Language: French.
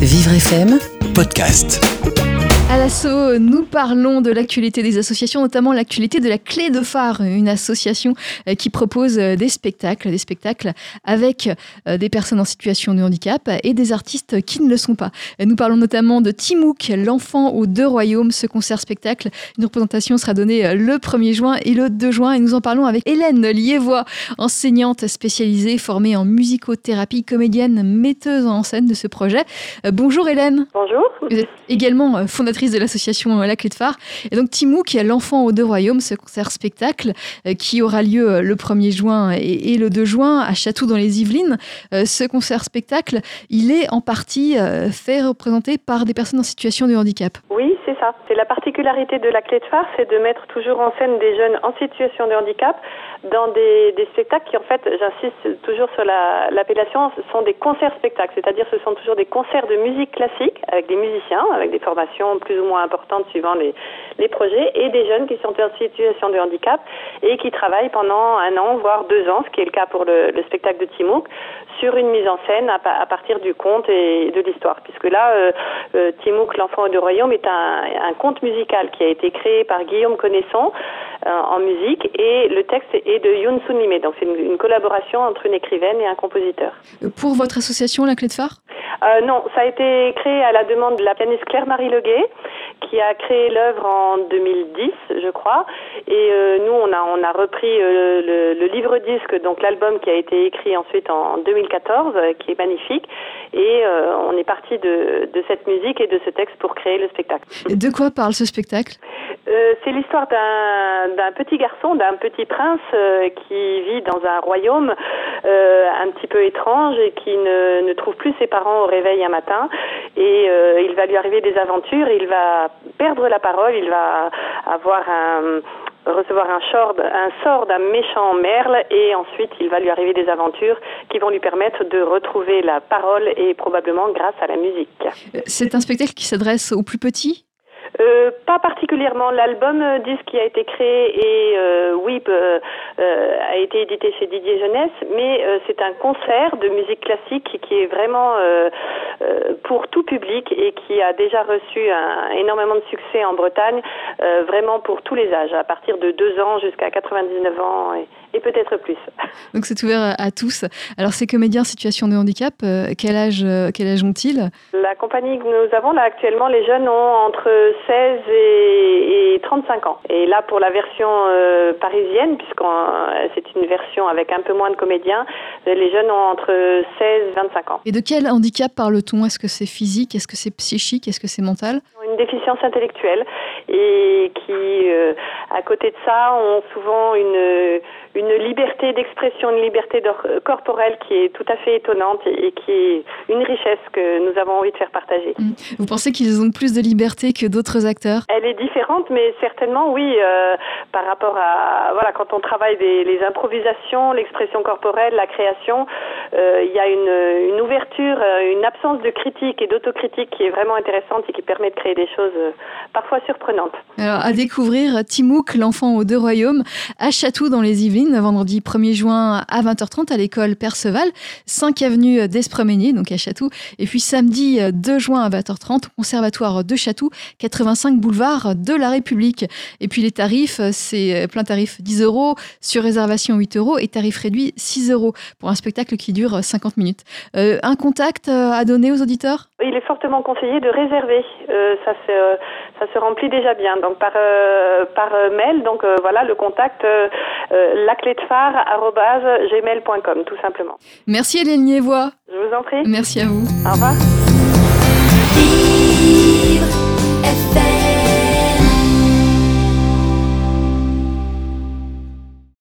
Vivre FM Podcast. À l'assaut, nous parlons de l'actualité des associations, notamment l'actualité de la Clé de Phare, une association euh, qui propose euh, des spectacles, des spectacles avec euh, des personnes en situation de handicap et des artistes qui ne le sont pas. Nous parlons notamment de Timouk, l'enfant aux deux royaumes, ce concert-spectacle. Une représentation sera donnée le 1er juin et le 2 juin et nous en parlons avec Hélène Liévois, enseignante spécialisée, formée en musicothérapie, comédienne, metteuse en scène de ce projet. Bonjour Hélène. Bonjour. Vous êtes également fondatrice de l'association La Clé de Phare. Et donc Timou, qui est l'enfant aux deux royaumes, ce concert-spectacle euh, qui aura lieu euh, le 1er juin et, le 2 juin à Château dans les Yvelines. Euh, ce concert-spectacle, il est en partie fait représenter par des personnes en situation de handicap. Oui, C'est la particularité de La Clé de Phare, c'est de mettre toujours en scène des jeunes en situation de handicap dans des, spectacles qui, en fait, j'insiste toujours sur l'appellation, sont des concerts-spectacles, c'est-à-dire ce sont toujours des concerts de musique classique avec des musiciens, avec des formations plus ou moins importantes suivant les, projets, et des jeunes qui sont en situation de handicap et qui travaillent pendant un an, voire deux ans, ce qui est le cas pour le, spectacle de Timouk, sur une mise en scène à, à partir du conte et de l'histoire. Puisque là, euh, euh, Timouk, l'enfant du royaume, est un, un conte musical qui a été créé par Guillaume Connaissant euh, en musique et le texte est de Yoon Sun Limé. Donc c'est une, collaboration entre une écrivaine et un compositeur. Pour votre association, La Clé de Phare? Euh, Non, ça a été créé à la demande de la pianiste Claire-Marie Leguet qui a créé l'œuvre en 2010, je crois. Et euh, nous, on a, on a repris le, le, livre disque, donc l'album qui a été écrit ensuite en 2014, qui est magnifique. Et on est parti de, de cette musique et de ce texte pour créer le spectacle. De quoi parle ce spectacle? Euh, c'est l'histoire d'un petit garçon, d'un petit prince euh, qui vit dans un royaume euh, un petit peu étrange et qui ne, ne, trouve plus ses parents au réveil un matin. Et il va lui arriver des aventures, il va perdre la parole, il va avoir un recevoir un sort, un sort d'un méchant merle et ensuite il va lui arriver des aventures qui vont lui permettre de retrouver la parole et probablement grâce à la musique. C'est un spectacle qui s'adresse aux plus petits? Euh, pas particulièrement. L'album euh, disque qui a été créé et euh, WIP euh, a été édité chez Didier Jeunesse, mais c'est un concert de musique classique qui est vraiment pour tout public et qui a déjà reçu un, énormément de succès en Bretagne, vraiment pour tous les âges, à partir de 2 ans jusqu'à 99 ans et, et peut-être plus. Donc c'est ouvert à tous. Alors ces comédiens en situation de handicap, quel âge, quel âge ont-ils? La compagnie que nous avons là actuellement, les jeunes ont entre 16 et, 35 ans. Et là, pour la version euh, parisienne, puisque c'est une version avec un peu moins de comédiens, les jeunes ont entre 16 et 25 ans. Et de quel handicap parle-t-on? Est-ce que c'est physique? Est-ce que c'est psychique? Est-ce que c'est mental? Une déficience intellectuelle et qui, euh, à côté de ça, ont souvent une une liberté d'expression, une liberté corporelle qui est tout à fait étonnante et qui est une richesse que nous avons envie de faire partager. Mm. Vous pensez qu'ils ont plus de liberté que d'autres acteurs? Elle est différente, mais certainement oui, euh, par rapport à voilà quand on travaille des, les improvisations, l'expression corporelle, la création, il y a une, une, ouverture, euh, une absence de critique et d'autocritique qui est vraiment intéressante et qui permet de créer des choses parfois surprenantes. Alors à découvrir Timouk, l'enfant aux deux royaumes, à Chatou dans les Yvelines vendredi 1er juin à 20h30 à l'école Perceval, 5 avenue d'Espreménier, donc à Chatou. Et puis samedi 2 juin à 20h30 au conservatoire de Chatou, 85 boulevard de la République. Et puis les tarifs, c'est plein tarif 10 euros, sur réservation 8 euros et tarif réduit 6 euros pour un spectacle qui dure 50 minutes. Euh, un contact euh, à donner aux auditeurs? Il est fortement conseillé de réserver. Euh, ça, se, ça se remplit déjà bien. Donc par, par mail, donc voilà le contact gmail.com tout simplement. Merci Hélène Niévois. Je vous en prie. Merci à vous. Au revoir.